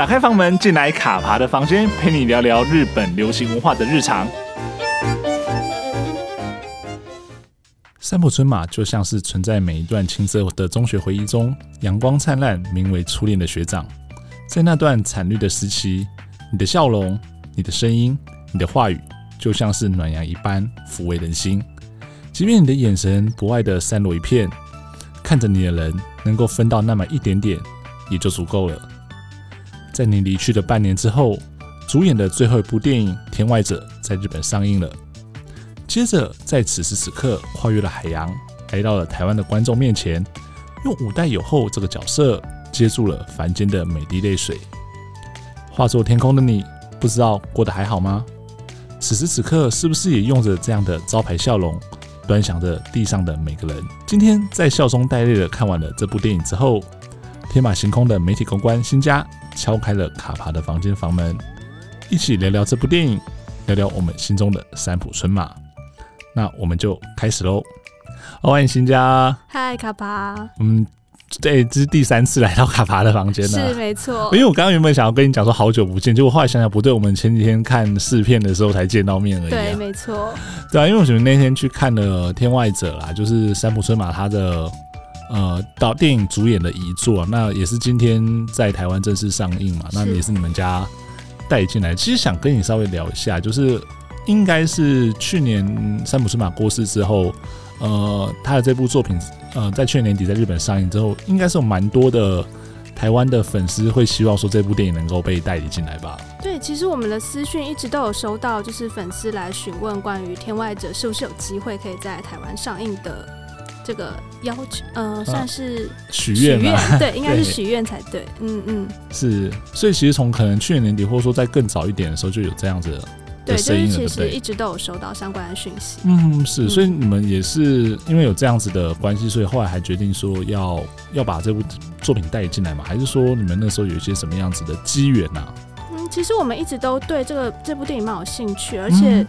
打开房门，进来卡爬的房间，陪你聊聊日本流行文化的日常。三浦春马就像是存在每一段青涩的中学回忆中，阳光灿烂、名为初恋的学长。在那段惨绿的时期，你的笑容、你的声音、你的话语，就像是暖阳一般抚慰人心。即便你的眼神不爱的散落一片，看着你的人能够分到那么一点点，也就足够了。在你离去的半年之后，主演的最后一部电影《天外者》在日本上映了。接着，在此时此刻，跨越了海洋，来到了台湾的观众面前，用五代友厚这个角色接住了凡间的每滴泪水。化作天空的你，不知道过得还好吗？此时此刻，是不是也用着这样的招牌笑容，端详着地上的每个人？今天在笑中带泪的看完了这部电影之后，天马行空的媒体公关新家敲开了卡帕的房间房门，一起聊聊这部电影，聊聊我们心中的三浦春马。那我们就开始喽！欢迎新家，嗨，卡帕。嗯，对，这是第三次来到卡帕的房间了，是没错。因为我刚刚原本想要跟你讲说好久不见，结果后来想想不对，我们前几天看试片的时候才见到面而已。对，没错。对啊，因为我们那天去看了《天外者》啦，就是三浦春马他的呃导电影主演的遗作，那也是今天在台湾正式上映嘛，那也是你们家带进来。其实想跟你稍微聊一下，就是。应该是去年三浦春马过世之后，呃，他的这部作品，呃，在去年年底在日本上映之后，应该是有蛮多的台湾的粉丝会希望说这部电影能够被代理进来吧？对，其实我们的私讯一直都有收到，就是粉丝来询问关于《天外者》是不是有机会可以在台湾上映的这个要求，呃，算是许愿，对，应该是许愿才对，嗯嗯，是，所以其实从可能去年年底，或者说在更早一点的时候，就有这样子的。对，就是其实一直都有收到相关的讯息。嗯，是，所以你们也是因为有这样子的关系，所以后来还决定说要要把这部作品带进来嘛？还是说你们那时候有一些什么样子的机缘呢？嗯，其实我们一直都对这个这部电影蛮有兴趣，而且。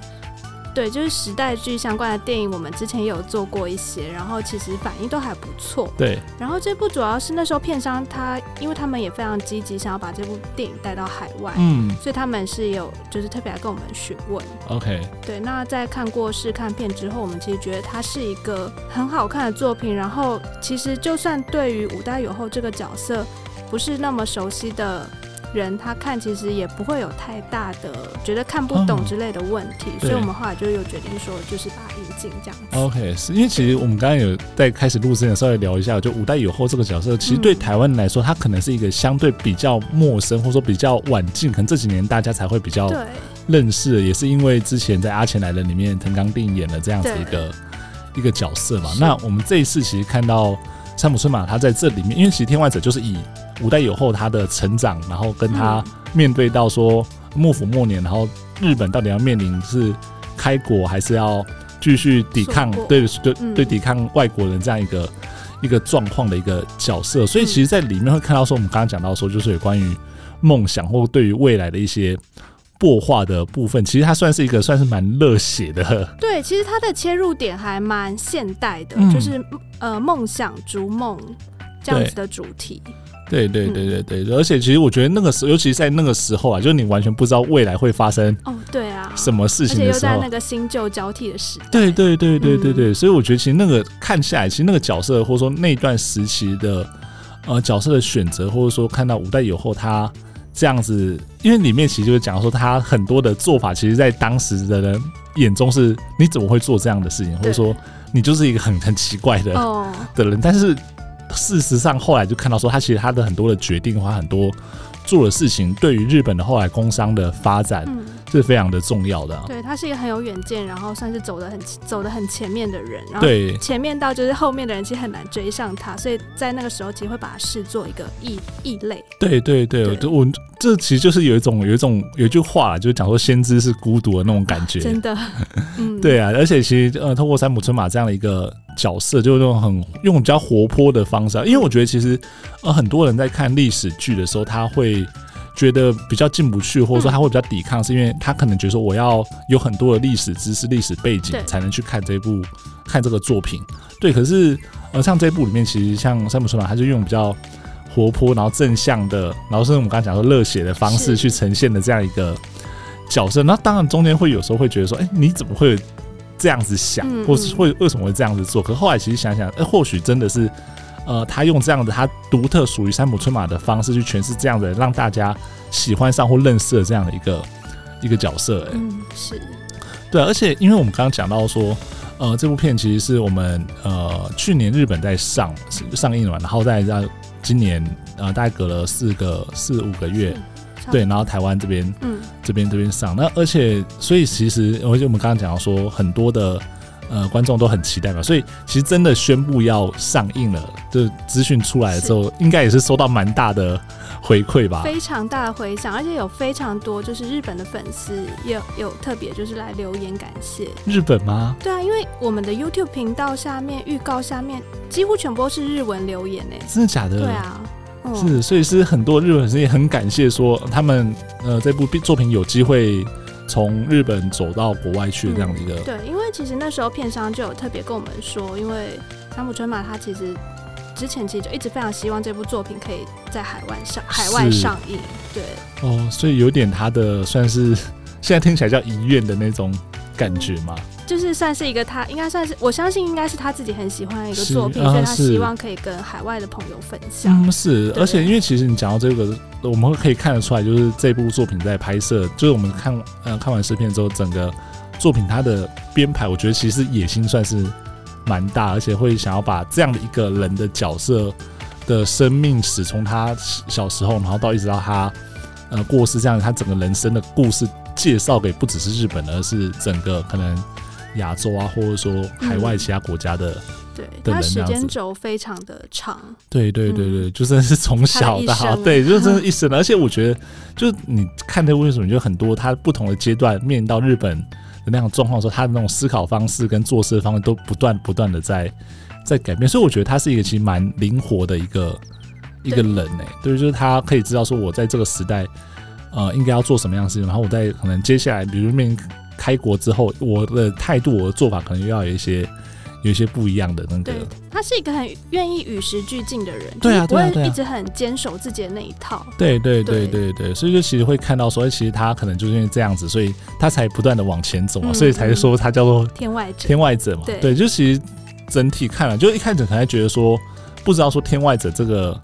对，就是时代剧相关的电影，我们之前也有做过一些，然后其实反应都还不错。对，然后这部主要是那时候片商他，因为他们也非常积极，想要把这部电影带到海外，嗯，所以他们是有就是特别来跟我们询问。OK，对，那在看过试看片之后，我们其实觉得它是一个很好看的作品。然后其实就算对于五代友后这个角色不是那么熟悉的。人他看其实也不会有太大的觉得看不懂之类的问题，所以我们后来就又决定说，就是把它引进这样子。OK，是因为其实我们刚刚有在开始录之前稍微聊一下，就五代友后这个角色，其实对台湾人来说，他可能是一个相对比较陌生，或者说比较晚近，可能这几年大家才会比较认识，也是因为之前在《阿钱来了》里面藤冈定演了这样子一个一个角色嘛。那我们这一次其实看到三浦春马他在这里面，因为其实《天外者》就是以五代友后他的成长，然后跟他面对到说幕府末年，然后日本到底要面临是开国还是要继续抵抗，对对对，抵抗外国人这样一个一个状况的一个角色。所以其实，在里面会看到说，我们刚刚讲到说，就是有关于梦想或对于未来的一些擘画的部分。其实它算是一个算是蛮热血的。对，其实它的切入点还蛮现代的，就是呃梦想逐梦这样子的主题。对对对对对，嗯、而且其实我觉得那个时候，尤其是在那个时候啊，就是你完全不知道未来会发生哦，对啊，什么事情的时候，而且又在那个新旧交替的时代，对对对对对对，嗯、所以我觉得其实那个看下来，其实那个角色或者说那段时期的呃角色的选择，或者说看到五代友后他这样子，因为里面其实就是讲说他很多的做法，其实在当时的人眼中是你怎么会做这样的事情，或者说你就是一个很很奇怪的的人，但是。事实上，后来就看到说，他其实他的很多的决定，他很多做的事情，对于日本的后来工商的发展是非常的重要的。对，他是一个很有远见，然后算是走得很走得很前面的人。然后前面到就是后面的人其实很难追上他，所以在那个时候其实会把他视作一个异异类。对对对，我我这其实就是有一种有一种有一句话，就是讲说先知是孤独的那种感觉。真的，嗯，对啊，而且其实呃，透过三浦春马这样的一个。角色就是那种很用比较活泼的方式，因为我觉得其实呃很多人在看历史剧的时候，他会觉得比较进不去，或者说他会比较抵抗，是因为他可能觉得说我要有很多的历史知识、历史背景才能去看这部看这个作品。对，可是呃像这部里面，其实像山姆春马，他就用比较活泼，然后正向的，然后是我们刚刚讲说热血的方式去呈现的这样一个角色。那当然中间会有时候会觉得说，哎、欸，你怎么会这样子想，或是会为什么会这样子做？可后来其实想想，哎、欸，或许真的是，呃，他用这样的他独特属于三浦春马的方式去诠释这样的让大家喜欢上或认识的这样的一个一个角色、嗯，是对，而且因为我们刚刚讲到说。呃，这部片其实是我们呃去年日本在上上映完，然后在在今年呃大概隔了四个四五个月，对，然后台湾这边嗯这边这边上，那而且所以其实而且我们刚刚讲到说很多的。呃，观众都很期待嘛，所以其实真的宣布要上映了，就资讯出来的时候，应该也是收到蛮大的回馈吧，非常大的回响，而且有非常多就是日本的粉丝也有有特别就是来留言感谢日本吗？对啊，因为我们的 YouTube 频道下面预告下面几乎全部都是日文留言呢，真的假的？对啊，嗯、是，所以是很多日本粉丝也很感谢说他们呃这部作品有机会。从日本走到国外去的这样的。一个、嗯，对，因为其实那时候片商就有特别跟我们说，因为三浦春马他其实之前其实就一直非常希望这部作品可以在海外上海外上映，对，哦，所以有点他的算是 现在听起来叫遗愿的那种感觉嘛。就是算是一个他应该算是我相信应该是他自己很喜欢的一个作品，啊、所以他希望可以跟海外的朋友分享。嗯，是，而且因为其实你讲到这个，我们可以看得出来，就是这部作品在拍摄，就是我们看呃看完试片之后，整个作品它的编排，我觉得其实野心算是蛮大，而且会想要把这样的一个人的角色的生命史，从他小时候，然后到一直到他呃过世这样，他整个人生的故事介绍给不只是日本，而是整个可能。亚洲啊，或者说海外其他国家的，嗯、对，它时间轴非常的长。对对对对，就真的是从小到对，就真的一生。而且我觉得，就是你看这为什么就很多他不同的阶段面临到日本的那样状况的时候，他的那种思考方式跟做事的方式都不断不断的在在改变。所以我觉得他是一个其实蛮灵活的一个一个人呢、欸。对，就是他可以知道说我在这个时代，呃，应该要做什么样的事情，然后我在可能接下来，比如面。开国之后，我的态度、我的做法可能又要有一些、有一些不一样的那个。对，他是一个很愿意与时俱进的人，对啊，不会一直很坚守自己的那一套。对对对对对，所以就其实会看到说，其实他可能就是因为这样子，所以他才不断的往前走嘛，所以才说他叫做天外者。天外者嘛，对，就其实整体看了，就一开始可能觉得说，不知道说天外者这个。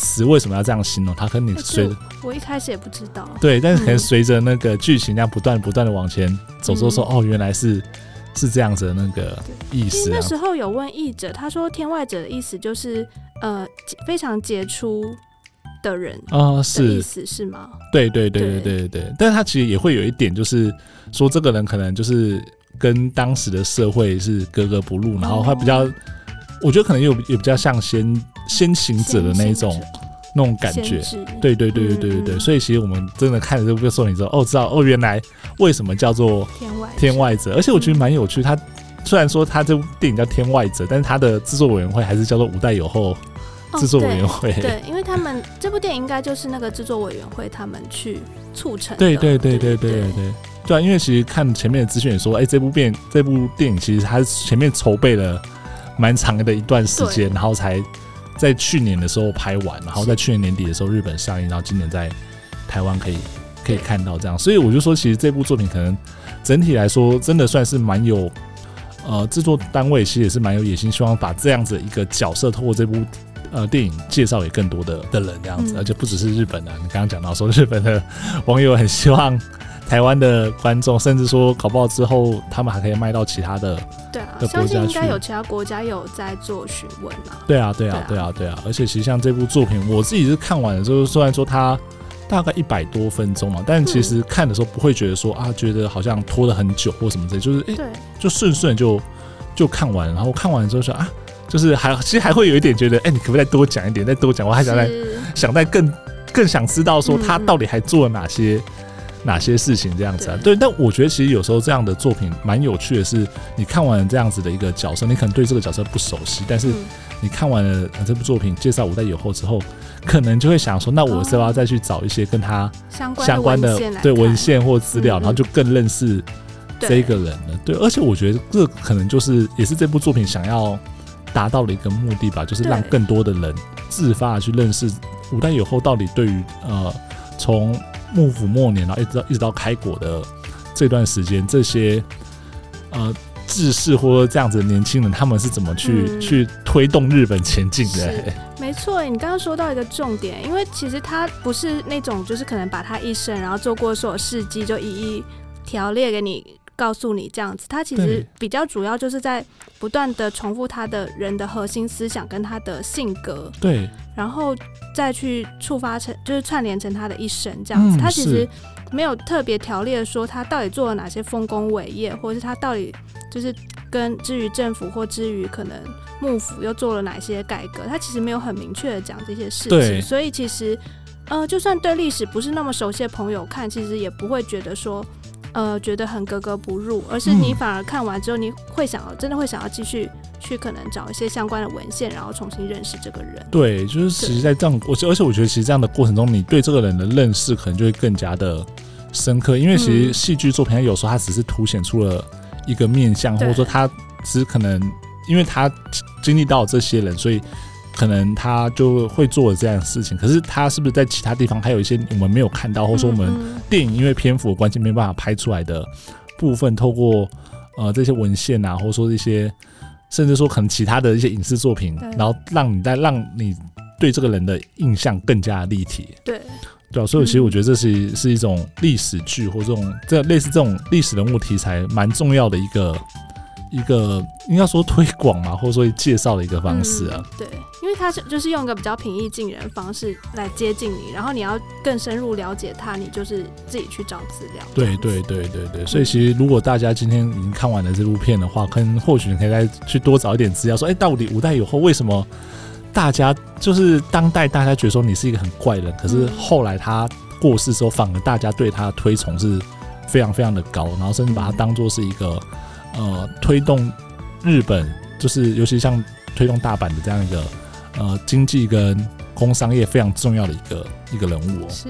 词为什么要这样形容他？跟你随我一开始也不知道。对，但是可能随着那个剧情这样不断不断的往前走，之后说哦，原来是是这样子的那个意思。那时候有问译者，他说天外者的意思就是呃非常杰出的人啊，是意思是吗？对对对对对对对。但是他其实也会有一点，就是说这个人可能就是跟当时的社会是格格不入，然后他比较。我觉得可能有也比较像先先行者的那一种那种感觉，对对对对对对对，所以其实我们真的看了这部作品之后，哦，知道哦，原来为什么叫做天外天外者，而且我觉得蛮有趣。他虽然说他这部电影叫天外者，但是他的制作委员会还是叫做五代友后制作委员会。对，因为他们这部电影应该就是那个制作委员会他们去促成。对对对对对对对，对啊，因为其实看前面的资讯也说，哎，这部片这部电影其实他前面筹备了。蛮长的一段时间，然后才在去年的时候拍完，然后在去年年底的时候日本上映，然后今年在台湾可以可以看到这样，所以我就说，其实这部作品可能整体来说真的算是蛮有，呃，制作单位其实也是蛮有野心，希望把这样子一个角色透过这部呃电影介绍给更多的的人这样子，而且不只是日本的，你刚刚讲到说日本的网友很希望。台湾的观众，甚至说搞不好之后，他们还可以卖到其他的对啊，相信应该有其他国家有在做询问啊。对啊，对啊，对啊，对啊。而且其实像这部作品，我自己是看完的时候，虽然说它大概一百多分钟嘛，但其实看的时候不会觉得说啊，觉得好像拖了很久或什么之类，就是哎，对，就顺顺就就看完。然后看完之后说啊，就是还其实还会有一点觉得，哎，你可不可以再多讲一点，再多讲？我还想再想再更更想知道说他到底还做了哪些。哪些事情这样子啊？对，但我觉得其实有时候这样的作品蛮有趣的是，你看完这样子的一个角色，你可能对这个角色不熟悉，但是你看完了这部作品介绍五代友后之后，可能就会想说，那我是不是要再去找一些跟他相关的对文献或资料，然后就更认识这个人了。对，而且我觉得这可能就是也是这部作品想要达到了一个目的吧，就是让更多的人自发的去认识五代友后到底对于呃从幕府末年然后一直到一直到开国的这段时间，这些呃志士或者这样子的年轻人，他们是怎么去、嗯、去推动日本前进的？没错，你刚刚说到一个重点，因为其实他不是那种就是可能把他一生然后做过所有事迹就一一条列给你。告诉你这样子，他其实比较主要就是在不断的重复他的人的核心思想跟他的性格，对，然后再去触发成就是串联成他的一生这样子。嗯、他其实没有特别条列说他到底做了哪些丰功伟业，或者是他到底就是跟之于政府或之于可能幕府又做了哪些改革，他其实没有很明确的讲这些事情。所以其实呃，就算对历史不是那么熟悉的朋友看，其实也不会觉得说。呃，觉得很格格不入，而是你反而看完之后，你会想要，真的会想要继续去可能找一些相关的文献，然后重新认识这个人。对，就是其实，在这样，我而且我觉得，其实这样的过程中，你对这个人的认识可能就会更加的深刻，因为其实戏剧作品有时候它只是凸显出了一个面相，或者说他只是可能因为他经历到这些人，所以。可能他就会做这样的事情，可是他是不是在其他地方还有一些我们没有看到，或者说我们电影因为篇幅的关系没办法拍出来的部分，透过呃这些文献啊，或者说一些甚至说可能其他的一些影视作品，然后让你在让你对这个人的印象更加立体。对，对啊，所以其实我觉得这是是一种历史剧或这种这类似这种历史人物题材蛮重要的一个。一个应该说推广嘛，或者说介绍的一个方式啊。嗯，对，因为他是就是用一个比较平易近人的方式来接近你，然后你要更深入了解他，你就是自己去找资料。对对对对对，所以其实如果大家今天已经看完了这部片的话，可能或许你可以再去多找一点资料，说，哎，到底五代以后为什么大家就是当代大家觉得说你是一个很怪人，可是后来他过世之后，反而大家对他的推崇是非常非常的高，然后甚至把他当做是一个。呃，推动日本就是，尤其像推动大阪的这样一个呃经济跟工商业非常重要的一个一个人物哦。是。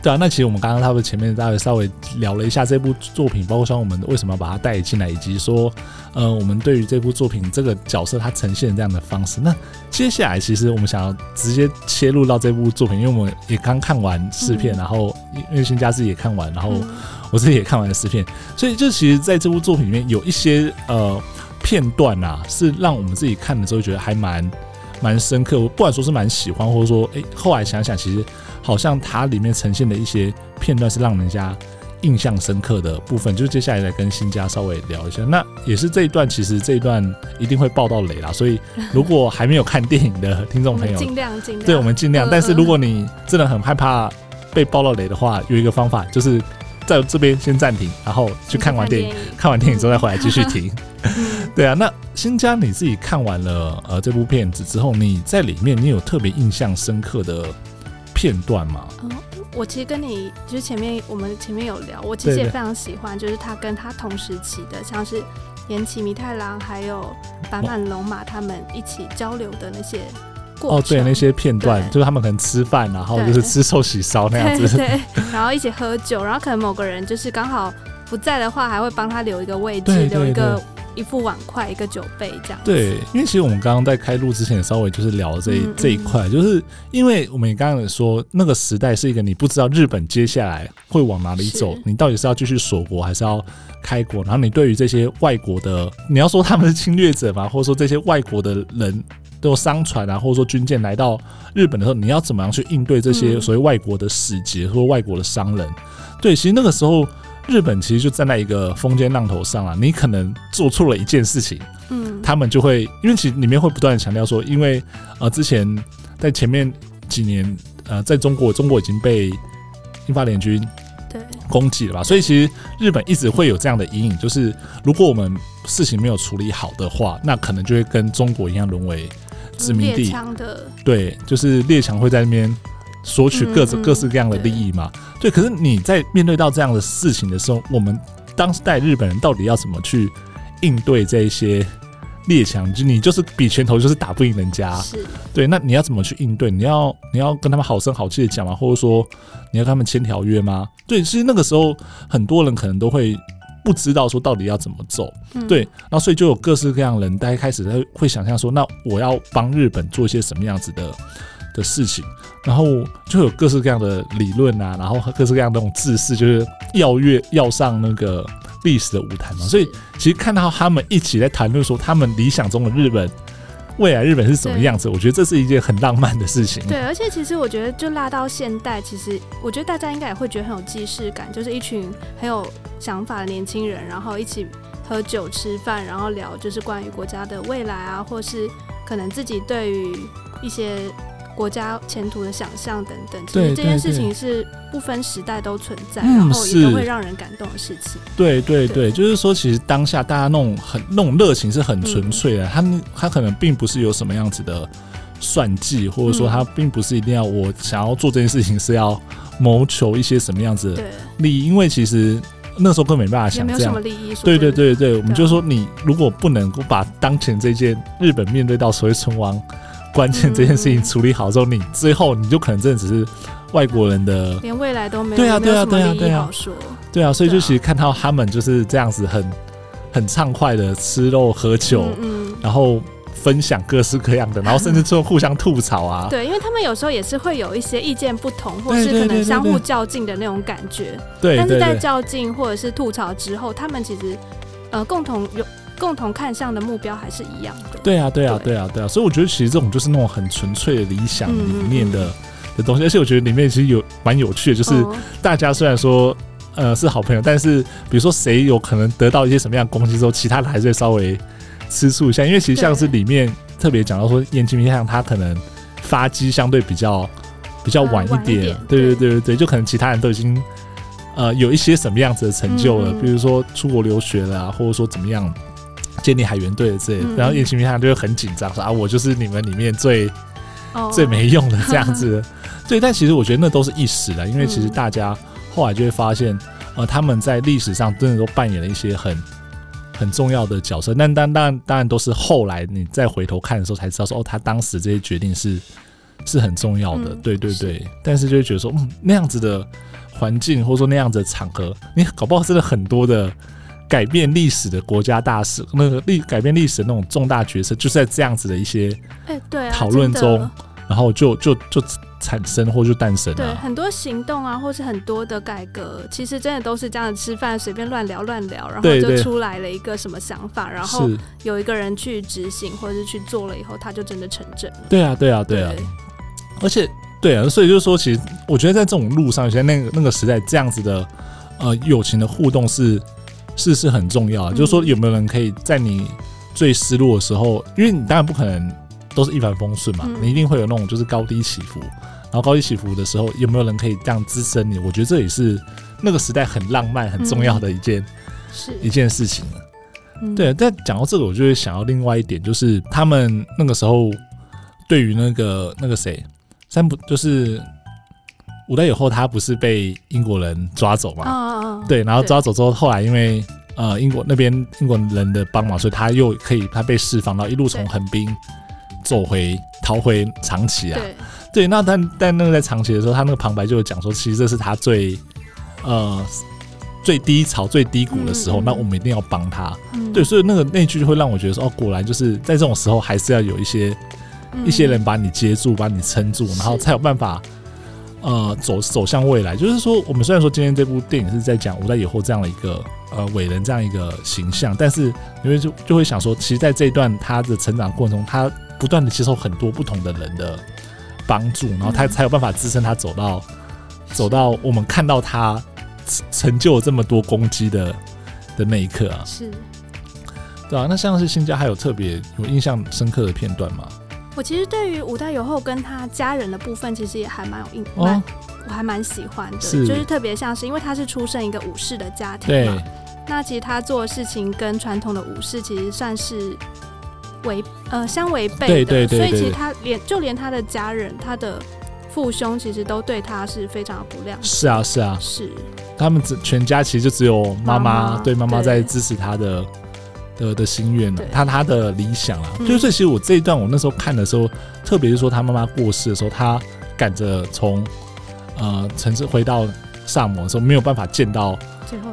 对啊，那其实我们刚刚他们前面大概稍微聊了一下这部作品，包括像我们为什么要把它带进来，以及说呃我们对于这部作品这个角色它呈现这样的方式。那接下来其实我们想要直接切入到这部作品，因为我们也刚看完试片，嗯、然后因为新家自己也看完，然后。嗯我自己也看完了试片，所以就其实在这部作品里面有一些呃片段啊，是让我们自己看的时候觉得还蛮蛮深刻。我不管说是蛮喜欢，或者说哎、欸，后来想想，其实好像它里面呈现的一些片段是让人家印象深刻的部分。就接下来来跟新家稍微聊一下，那也是这一段，其实这一段一定会爆到雷啦。所以如果还没有看电影的听众朋友，尽量尽量，对我们尽量。但是如果你真的很害怕被爆到雷的话，有一个方法就是。在这边先暂停，然后去看完电影，看，看完电影之后再回来继续听。对啊，那新家你自己看完了呃这部片子之后，你在里面你有特别印象深刻的片段吗？嗯，我其实跟你就是前面我们前面有聊，我其实也非常喜欢，就是他跟他同时期的，像是岩崎弥太郎还有坂本龙马他们一起交流的那些。哦，对，那些片段就是他们可能吃饭，然后就是吃寿喜烧那样子，然后一起喝酒，然后可能某个人就是刚好不在的话，还会帮他留一个位置，留一个一副碗筷，一个酒杯这样。对，因为其实我们刚刚在开录之前也稍微就是聊这这一块，就是因为我们也刚刚也说那个时代是一个你不知道日本接下来会往哪里走，你到底是要继续锁国还是要开国，然后你对于这些外国的，你要说他们是侵略者嘛，或者说这些外国的人。都有商船啊，或者说军舰来到日本的时候，你要怎么样去应对这些所谓外国的使节或外国的商人？对，其实那个时候日本其实就站在一个风尖浪头上啊。你可能做错了一件事情，嗯，他们就会因为其实里面会不断的强调说，因为呃之前在前面几年呃在中国，中国已经被英法联军对。攻击了吧，所以其实日本一直会有这样的阴影，就是如果我们事情没有处理好的话，那可能就会跟中国一样沦为殖民地。对，就是列强会在那边索取各种各式各样的利益嘛。对，可是你在面对到这样的事情的时候，我们当时代日本人到底要怎么去应对这一些？列强，就你就是比拳头就是打不赢人家，是对。那你要怎么去应对？你要你要跟他们好声好气的讲吗？或者说你要跟他们签条约吗？对，其实那个时候很多人可能都会不知道说到底要怎么走，嗯、对，然后所以就有各式各样的人，大家开始会会想象说，那我要帮日本做一些什么样子的的事情，然后就有各式各样的理论啊，然后各式各样的那种志士，就是要越要上那个历史的舞台嘛。所以其实看到他们一起在谈论说他们理想中的日本。未来日本是什么样子？我觉得这是一件很浪漫的事情。对，而且其实我觉得，就拉到现代，其实我觉得大家应该也会觉得很有既视感，就是一群很有想法的年轻人，然后一起喝酒吃饭，然后聊就是关于国家的未来啊，或是可能自己对于一些。国家前途的想象等等，其实这件事情是不分时代都存在，然后也都会让人感动的事情。对对对，对，就是说，其实当下大家那种很那种热情是很纯粹的，他、嗯、他可能并不是有什么样子的算计，或者说他并不是一定要我想要做这件事情是要谋求一些什么样子的利益，因为其实那时候根本没办法想这样。没有什么利益。对对对对，我们就说，你如果不能够把当前这件日本面对到所谓存亡。关键这件事情处理好之后，你最后你就可能真的只是外国人的，连未来都没有。对啊，对啊，对啊，对啊，对啊，所以就其实看到他们就是这样子很很畅快的吃肉喝酒，嗯，然后分享各式各样的，然后甚至最后互相吐槽啊。对，因为他们有时候也是会有一些意见不同，或是可能相互较劲的那种感觉。对，但是在较劲或者是吐槽之后，他们其实呃共同有。共同看向的目标还是一样的。对啊，对啊，对。啊，对啊，所以我觉得其实这种就是那种很纯粹的理想里面的的东西，而且我觉得里面其实有蛮有趣的，就是大家虽然说呃是好朋友，但是比如说谁有可能得到一些什么样的攻击之后，其他的还是会稍微吃醋一下，因为其实像是里面特别讲到说岩崎像他可能发迹相对比较比较晚一点，对对对对对，就可能其他人都已经呃有一些什么样子的成就了，比如说出国留学了，或者说怎么样。建立海员队的这，然后叶清明他就会很紧张说啊，我就是你们里面最、oh. 最没用的这样子。对，但其实我觉得那都是一时的，因为其实大家后来就会发现，呃，他们在历史上真的都扮演了一些很很重要的角色。但当当然当然都是后来你再回头看的时候才知道说，哦，他当时这些决定是是很重要的。对对对，但是就会觉得说，嗯，那样子的环境或者说那样子的场合，你搞不好真的很多的。改变历史的国家大事，那个历改变历史的那种重大决策，就是在这样子的一些哎对讨论中，然后就就就产生或就诞生了。对，很多行动啊，或是很多的改革，其实真的都是这样吃饭随便乱聊乱聊，然后就出来了一个什么想法，然后有一个人去执行或者是去做了以后，他就真的成真了。对啊，对啊，对啊。而且对啊，所以就是说，其实我觉得在这种路上，现在那个那个时代这样子的呃友情的互动是。事是很重要，就是说有没有人可以在你最失落的时候，因为你当然不可能都是一帆风顺嘛，你一定会有那种就是高低起伏，然后高低起伏的时候，有没有人可以这样支撑你？我觉得这也是那个时代很浪漫、很重要的一件是一件事情。对，但讲到这个，我就会想到另外一点，就是他们那个时候对于那个那个谁三浦，就是。五代以后，他不是被英国人抓走嘛？哦、对，然后抓走之后，后来因为呃英国那边英国人的帮忙，所以他又可以他被释放，然后一路从横滨走回逃回长崎啊。对，对，那但但那个在长崎的时候，他那个旁白就有讲说，其实这是他最呃最低潮、最低谷的时候，嗯、那我们一定要帮他。嗯、对，所以那个那句就会让我觉得说，哦，果然就是在这种时候，还是要有一些、嗯、一些人把你接住，把你撑住，然后才有办法。呃，走走向未来，就是说，我们虽然说今天这部电影是在讲五代以后这样的一个呃伟人这样一个形象，但是因为就就会想说，其实在这一段他的成长过程中，他不断的接受很多不同的人的帮助，然后他才有办法支撑他走到走到我们看到他成就了这么多攻击的的那一刻啊，是，对啊，那像是新家还有特别有印象深刻的片段吗？我其实对于五代友后跟他家人的部分，其实也还蛮有印象，哦、我还蛮喜欢的，是。就是特别像是因为他是出生一个武士的家庭嘛，对。那其实他做的事情跟传统的武士其实算是违呃相违背的，对对对对对，所以其实他连就连他的家人，他的父兄其实都对他是非常的不谅解。是啊是啊。是，他们只全家其实就只有妈妈对妈妈在支持他的。的的心愿了，他他的理想啊，就是其实我这一段我那时候看的时候，特别是说他妈妈过世的时候，他赶着从呃城市回到萨摩的时候，没有办法见到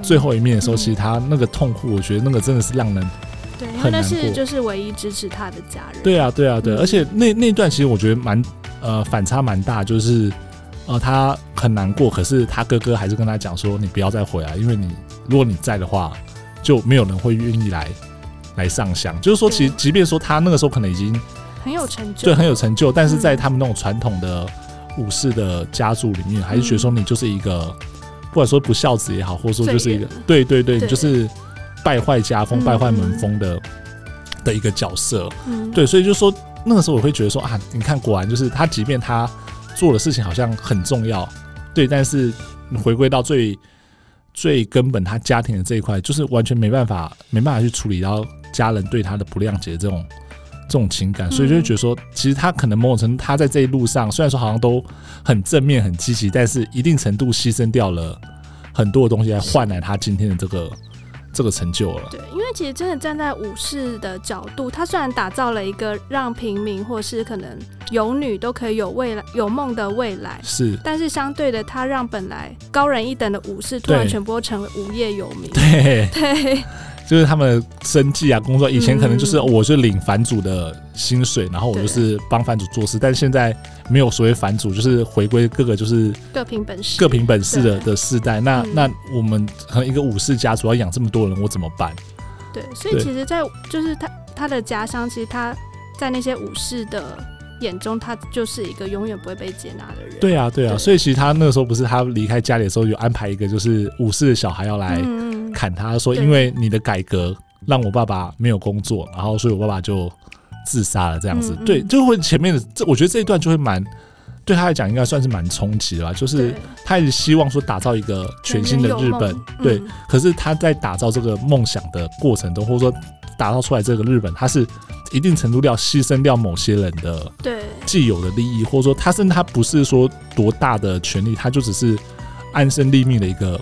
最后一面。的时候，其实他那个痛苦，我觉得那个真的是让人对，因为那是就是唯一支持他的家人。对啊，对啊，对，而且那那段其实我觉得蛮呃反差蛮大，就是呃他很难过，可是他哥哥还是跟他讲说，你不要再回来，因为你如果你在的话，就没有人会愿意来来上香。就是说，其实即便说他那个时候可能已经很有成就，对，很有成就，但是在他们那种传统的。武士的家族里面，还是觉得说你就是一个，嗯、不管说不孝子也好，或者说就是一个，对。对对，你就是败坏家风、败坏门风的、嗯、的一个角色。嗯，对，所以就是说那个时候我会觉得说啊，你看，果然就是他，即便他做的事情好像很重要，对，但是回归到最最根本，他家庭的这一块，就是完全没办法，没办法去处理到家人对他的不谅解这种。这种情感，所以就会觉得说，其实他可能某种程度，他在这一路上，虽然说好像都很正面、很积极，但是一定程度牺牲掉了很多的东西，来换来他今天的这个这个成就了。对，因为其实真的站在武士的角度，他虽然打造了一个让平民或是可能有女都可以有未来、有梦的未来，是，但是相对的，他让本来高人一等的武士突然全部都成为无业游民。对 对。对就是他们生计啊，工作以前可能就是我是领藩主的薪水，然后我就是帮藩主做事，但是现在没有所谓反祖，就是回归各个就是各凭本事，各凭本事的的世代。那那我们可能一个武士家族要养这么多人，我怎么办？对，所以其实，在就是他他的家乡，其实他在那些武士的眼中，他就是一个永远不会被接纳的人。对啊，对啊，所以其实他那个时候不是他离开家里的时候，有安排一个就是武士的小孩要来。砍他说，因为你的改革让我爸爸没有工作，然后所以我爸爸就自杀了，这样子。对，就会前面的这，我觉得这一段就会蛮对他来讲应该算是蛮冲击的吧。就是他一直希望说打造一个全新的日本，对。可是他在打造这个梦想的过程中，或者说打造出来这个日本，他是一定程度要牺牲掉某些人的对既有的利益，或者说他甚至他不是说多大的权利，他就只是安身立命的一个。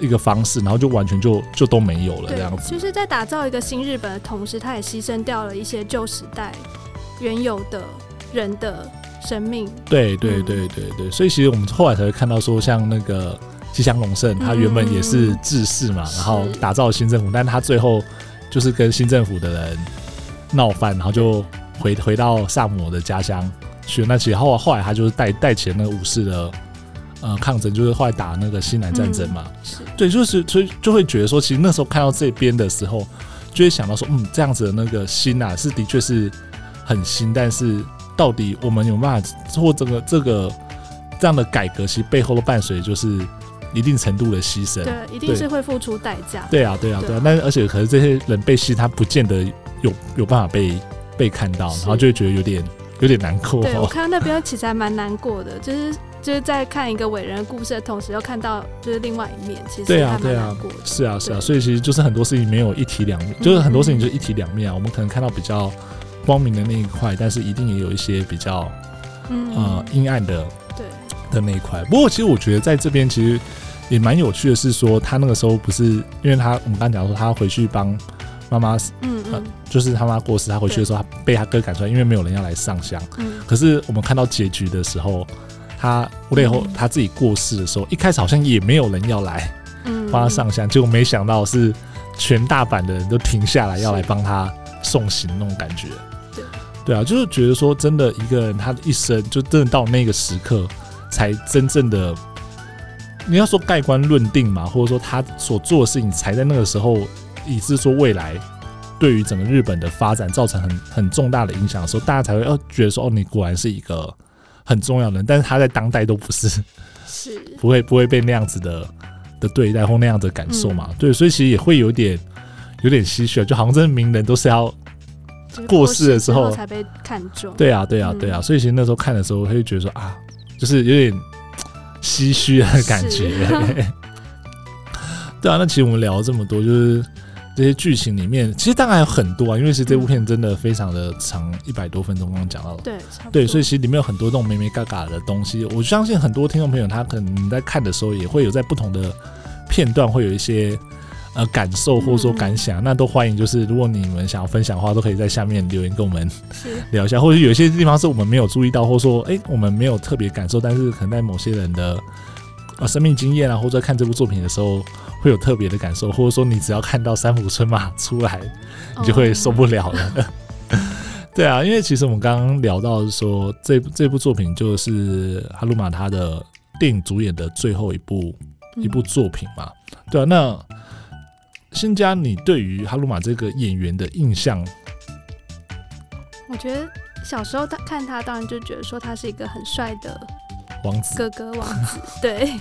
一个方式，然后就完全就就都没有了这样子。就是，在打造一个新日本的同时，他也牺牲掉了一些旧时代原有的人的生命。对对对对对，所以其实我们后来才会看到说，像那个吉祥龙胜，他原本也是志士嘛，然后打造新政府，但他最后就是跟新政府的人闹翻，然后就回回到萨摩的家乡去。那其实后后来他就是带带起了那个武士的。呃，抗争就是后来打那个西南战争嘛，嗯、对，就是所以就会觉得说，其实那时候看到这边的时候，就会想到说，嗯，这样子的那个心啊，是的确是很新，但是到底我们有办法做这个这个这样的改革，其实背后都伴随就是一定程度的牺牲，对，一定是会付出代价。对啊，对啊，对啊，但是而且可是这些人被牺，他不见得有有办法被被看到，然后就会觉得有点有点难过。对，我看到那边其实还蛮难过的，就是。就是在看一个伟人的故事的同时，又看到就是另外一面，其实对啊，对啊，是啊，是啊，所以其实就是很多事情没有一体两面，就是很多事情就一体两面啊。我们可能看到比较光明的那一块，但是一定也有一些比较呃阴暗的对的那一块。不过其实我觉得在这边其实也蛮有趣的是说，他那个时候不是因为他我们刚讲说他回去帮妈妈，嗯嗯，就是他妈过世，他回去的时候他被他哥赶出来，因为没有人要来上香。嗯，可是我们看到结局的时候。他五年后他自己过世的时候，一开始好像也没有人要来帮他上香，结果没想到是全大阪的人都停下来要来帮他送行那种感觉。对，对啊，就是觉得说，真的一个人他的一生就真的到那个时刻，才真正的你要说盖棺论定嘛，或者说他所做的事情才在那个时候，以致说未来对于整个日本的发展造成很很重大的影响的时候，大家才会哦觉得说，哦，你果然是一个。很重要的人，但是他在当代都不是，是 不会不会被那样子的的对待或那样的感受嘛？嗯、对，所以其实也会有点有点唏嘘，就好像真的名人都是要过世的时候才被看中。对啊，对啊，对啊，所以其实那时候看的时候，会觉得说啊，就是有点唏嘘的感觉。对啊，那其实我们聊了这么多，就是。这些剧情里面，其实当然有很多啊，因为是这部片真的非常的长，一百多分钟，刚刚讲到了。对，对，所以其实里面有很多这种眉眉角角的东西。我相信很多听众朋友他可能在看的时候，也会有在不同的片段会有一些呃感受或者说感想。嗯、那都欢迎，就是如果你们想要分享的话，都可以在下面留言跟我们 聊一下，或者有一些地方是我们没有注意到，或者说哎、欸、我们没有特别感受，但是可能在某些人的呃生命经验啊，或者看这部作品的时候会有特别的感受，或者说你只要看到三浦春马出来，你就会受不了了。Oh. 对啊，因为其实我们刚刚聊到说，这部这部作品就是哈鲁马他的电影主演的最后一部、嗯、一部作品嘛。对啊，那新家，你对于哈鲁马这个演员的印象？我觉得小时候他看他，当然就觉得说他是一个很帅的王子，哥哥王子，对，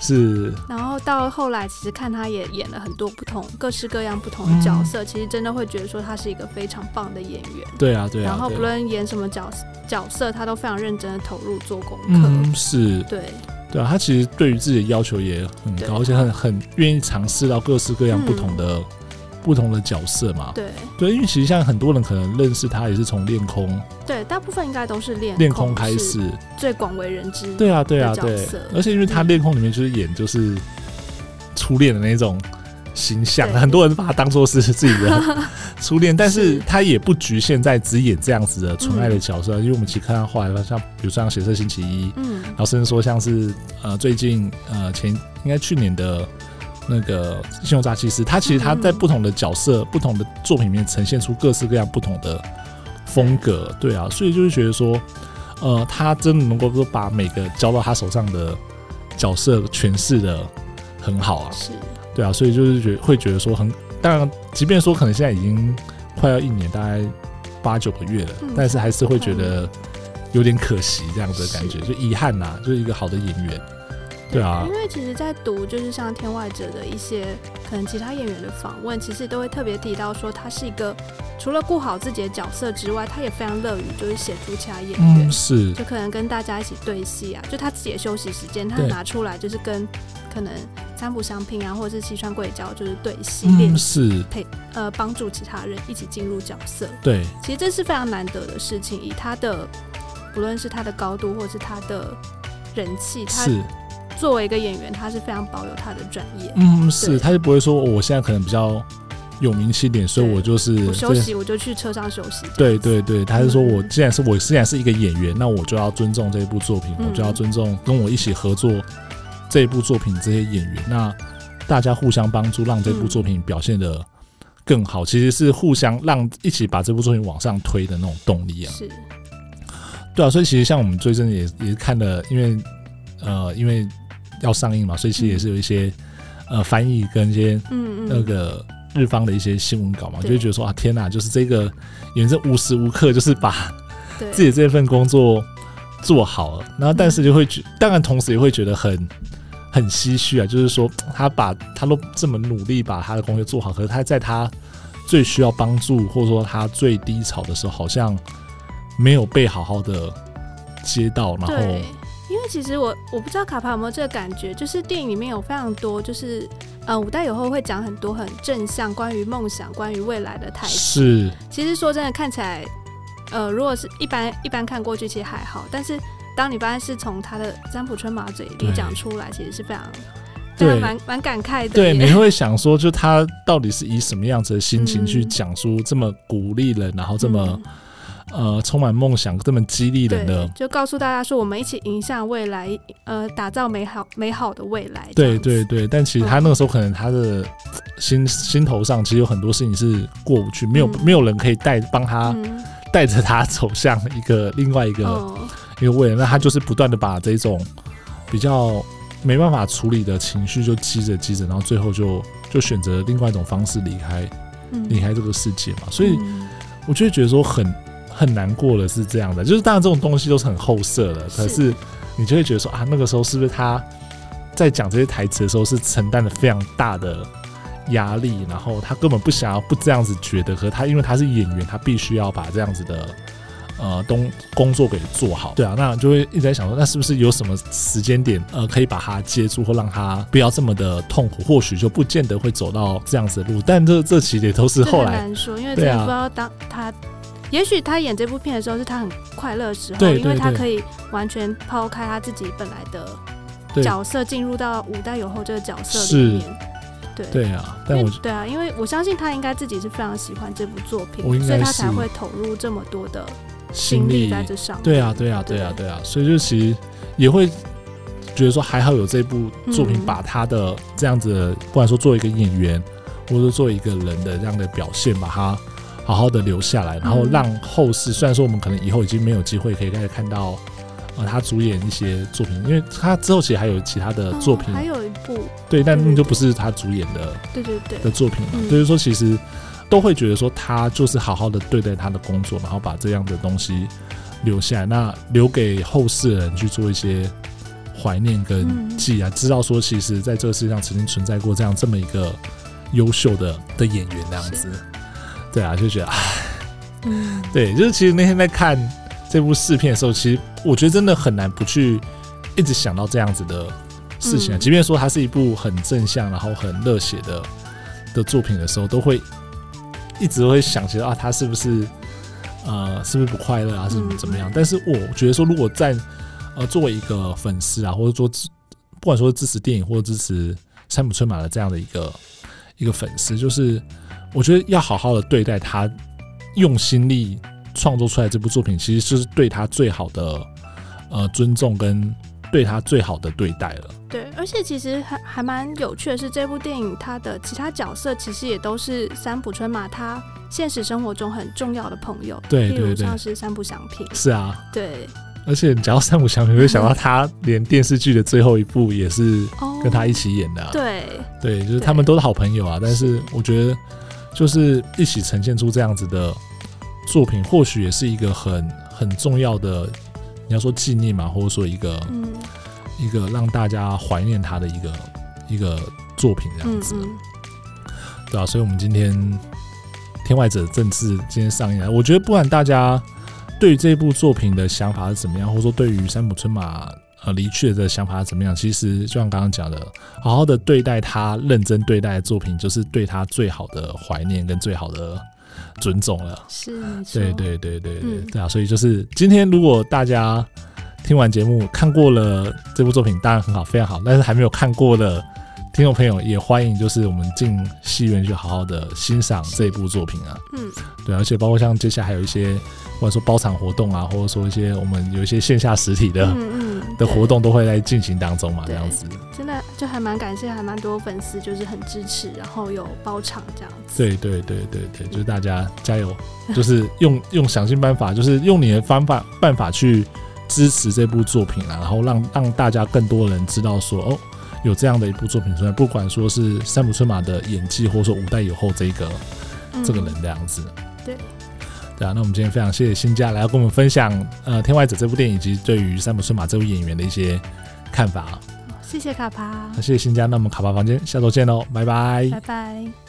是。然后到后来，其实看他也演了很多不同、各式各样不同的角色，嗯、其实真的会觉得说他是一个非常棒的演员。对啊，对啊。然后不论演什么角角色，他都非常认真的投入做功课。嗯，是。对。对啊，他其实对于自己的要求也很高，而且很很愿意尝试到各式各样不同的。嗯不同的角色嘛，对。对，因为其实像很多人可能认识他也是从恋空，对，大部分应该都是恋恋空开始，最广为人知。对啊，对啊，对，而且因为他恋空里面就是演就是初恋的那种形象，很多人把他当做是自己的 初恋，但是他也不局限在只演这样子的纯爱的角色，嗯、因为我们其实看到后来像比如说像血色星期一，嗯，然后甚至说像是呃最近呃前应该去年的。那个《信用诈欺师》，他其实他在不同的角色、嗯、不同的作品里面呈现出各式各样不同的风格，对啊，所以就是觉得说，呃，他真的能够说把每个交到他手上的角色诠释的很好啊，是，对啊，所以就是觉会觉得说很，当然，即便说可能现在已经快要一年，大概八九个月了，嗯、但是还是会觉得有点可惜这样子的感觉，就遗憾呐、啊，就是一个好的演员。对啊，因为其实，在读就是像《天外者》的一些可能其他演员的访问，其实都会特别提到说，他是一个除了顾好自己的角色之外，他也非常乐于就是协助其他演员，嗯，是，就可能跟大家一起对戏啊，就他自己的休息时间，他拿出来就是跟可能三浦翔平啊，或者是西川贵教就是对戏练是。陪呃帮助其他人一起进入角色。对，其实这是非常难得的事情，以他的不论是他的高度，或者是他的人气，他是。作为一个演员，他是非常保有他的专业。嗯，是，他就不会说，我现在可能比较有名气点，所以我就是我休息，我就去车上休息。对对对，他是说我既然是我既然是一个演员，那我就要尊重这一部作品，我就要尊重跟我一起合作这一部作品这些演员，那大家互相帮助，让这部作品表现的更好，其实是互相让一起把这部作品往上推的那种动力啊。是，对啊，所以其实像我们最近也也看了，因为呃，因为。要上映嘛，所以其实也是有一些、嗯、呃翻译跟一些嗯那个日方的一些新闻稿嘛，就会觉得说啊天哪，就是这个演员无时无刻就是把自己这份工作做好了，然后但是就会觉，当然同时也会觉得很很唏嘘啊，就是说他把他都这么努力把他的工作做好，可是他在他最需要帮助或者说他最低潮的时候，好像没有被好好的接到，然后。因为其实我我不知道卡帕有没有这个感觉，就是电影里面有非常多，就是呃五代友后会讲很多很正向关于梦想、关于未来的台词。是，其实说真的，看起来呃如果是一般一般看过去其实还好，但是当你发现是从他的三浦春马嘴里讲出来，其实是非常对蛮蛮感慨的。对，你会想说，就他到底是以什么样子的心情去讲出这么鼓励人，然后这么。嗯呃，充满梦想，这么激励人的，就告诉大家说，我们一起迎向未来，呃，打造美好美好的未来。对对对，但其实他那个时候可能他的心、嗯、心头上其实有很多事情是过不去，没有、嗯、没有人可以带帮他带着他走向一个另外一个、嗯、一个未来，那他就是不断的把这种比较没办法处理的情绪就积着积着，然后最后就就选择另外一种方式离开离、嗯、开这个世界嘛。所以我就会觉得说很。很难过的是这样的，就是当然这种东西都是很后设的，可是你就会觉得说啊，那个时候是不是他在讲这些台词的时候是承担了非常大的压力，然后他根本不想要不这样子觉得，可是他因为他是演员，他必须要把这样子的呃东工作给做好。对啊，那就会一直在想说，那是不是有什么时间点呃可以把他接住，或让他不要这么的痛苦？或许就不见得会走到这样子的路。但这这其实也都是后来难说，因为真的不知道当他。也许他演这部片的时候是他很快乐的时候，因为他可以完全抛开他自己本来的角色，进入到五代友后这个角色里面。对。对啊，但我对啊，因为我相信他应该自己是非常喜欢这部作品，所以他才会投入这么多的心力在这上面。对啊，对啊，对啊，对。啊，所以就其实也会觉得说还好有这部作品把他的这样子，不管说作为一个演员，或者说作为一个人的这样的表现，把他好好的留下来，然后让后世虽然说我们可能以后已经没有机会可以开始看到。呃，他主演一些作品，因为他之后其实还有其他的作品，哦、还有一部。对，但那就不是他主演的，对对对。的作品嘛。所以说，其实都会觉得说他就是好好的对待他的工作，然后把这样的东西留下来，那留给后世的人去做一些怀念跟记啊，知道说其实在这个世界上曾经存在过这样这么一个优秀的的演员那样子，对啊，就觉得啊，嗯，对，就是其实那天在看。这部试片的时候，其实我觉得真的很难不去一直想到这样子的事情啊。即便说它是一部很正向，然后很热血的的作品的时候，都会一直会想起啊，他是不是呃，是不是不快乐啊，是怎么样？但是我觉得说，如果在呃作为一个粉丝啊，或者说不管说支持电影或者支持山姆春马的这样的一个一个粉丝，就是我觉得要好好的对待他，用心力。创作出来这部作品，其实就是对他最好的呃尊重，跟对他最好的对待了。对，而且其实还还蛮有趣的是，这部电影它的其他角色其实也都是三浦春马他现实生活中很重要的朋友。对对对，像是三浦祥平。是啊。对。而且讲到三浦祥平，会想到他连电视剧的最后一部也是跟他一起演的啊。对。对，就是他们都是好朋友啊。但是我觉得，就是一起呈现出这样子的。作品或许也是一个很很重要的，你要说纪念嘛，或者说一个、嗯、一个让大家怀念他的一个一个作品这样子，嗯嗯对啊，所以，我们今天《天外者》正治今天上映了。我觉得，不管大家对于这部作品的想法是怎么样，或者说对于山浦春马呃离去的想法怎么样，其实就像刚刚讲的，好好的对待他，认真对待的作品，就是对他最好的怀念跟最好的。尊重了，是，对对对对对、嗯、对啊，所以就是今天，如果大家听完节目看过了这部作品，当然很好，非常好。但是还没有看过的听众朋友，也欢迎就是我们进戏院去好好的欣赏这一部作品啊。嗯，对，而且包括像接下来还有一些。或者说包场活动啊，或者说一些我们有一些线下实体的嗯嗯的活动都会在进行当中嘛，这样子。真的就还蛮感谢，还蛮多粉丝就是很支持，然后有包场这样子。对对对对对，就是大家加油，就是用 用想尽办法，就是用你的方法办法去支持这部作品啊，然后让让大家更多人知道说哦，有这样的一部作品出来，不管说是三浦春马的演技，或者说五代友后这个、嗯、这个人这样子。对。对啊，那我们今天非常谢谢新家来跟我们分享呃《天外者》这部电影以及对于三浦春马这位演员的一些看法啊。谢谢卡帕，谢谢新家，那我们卡帕房间下周见喽，拜拜，拜拜。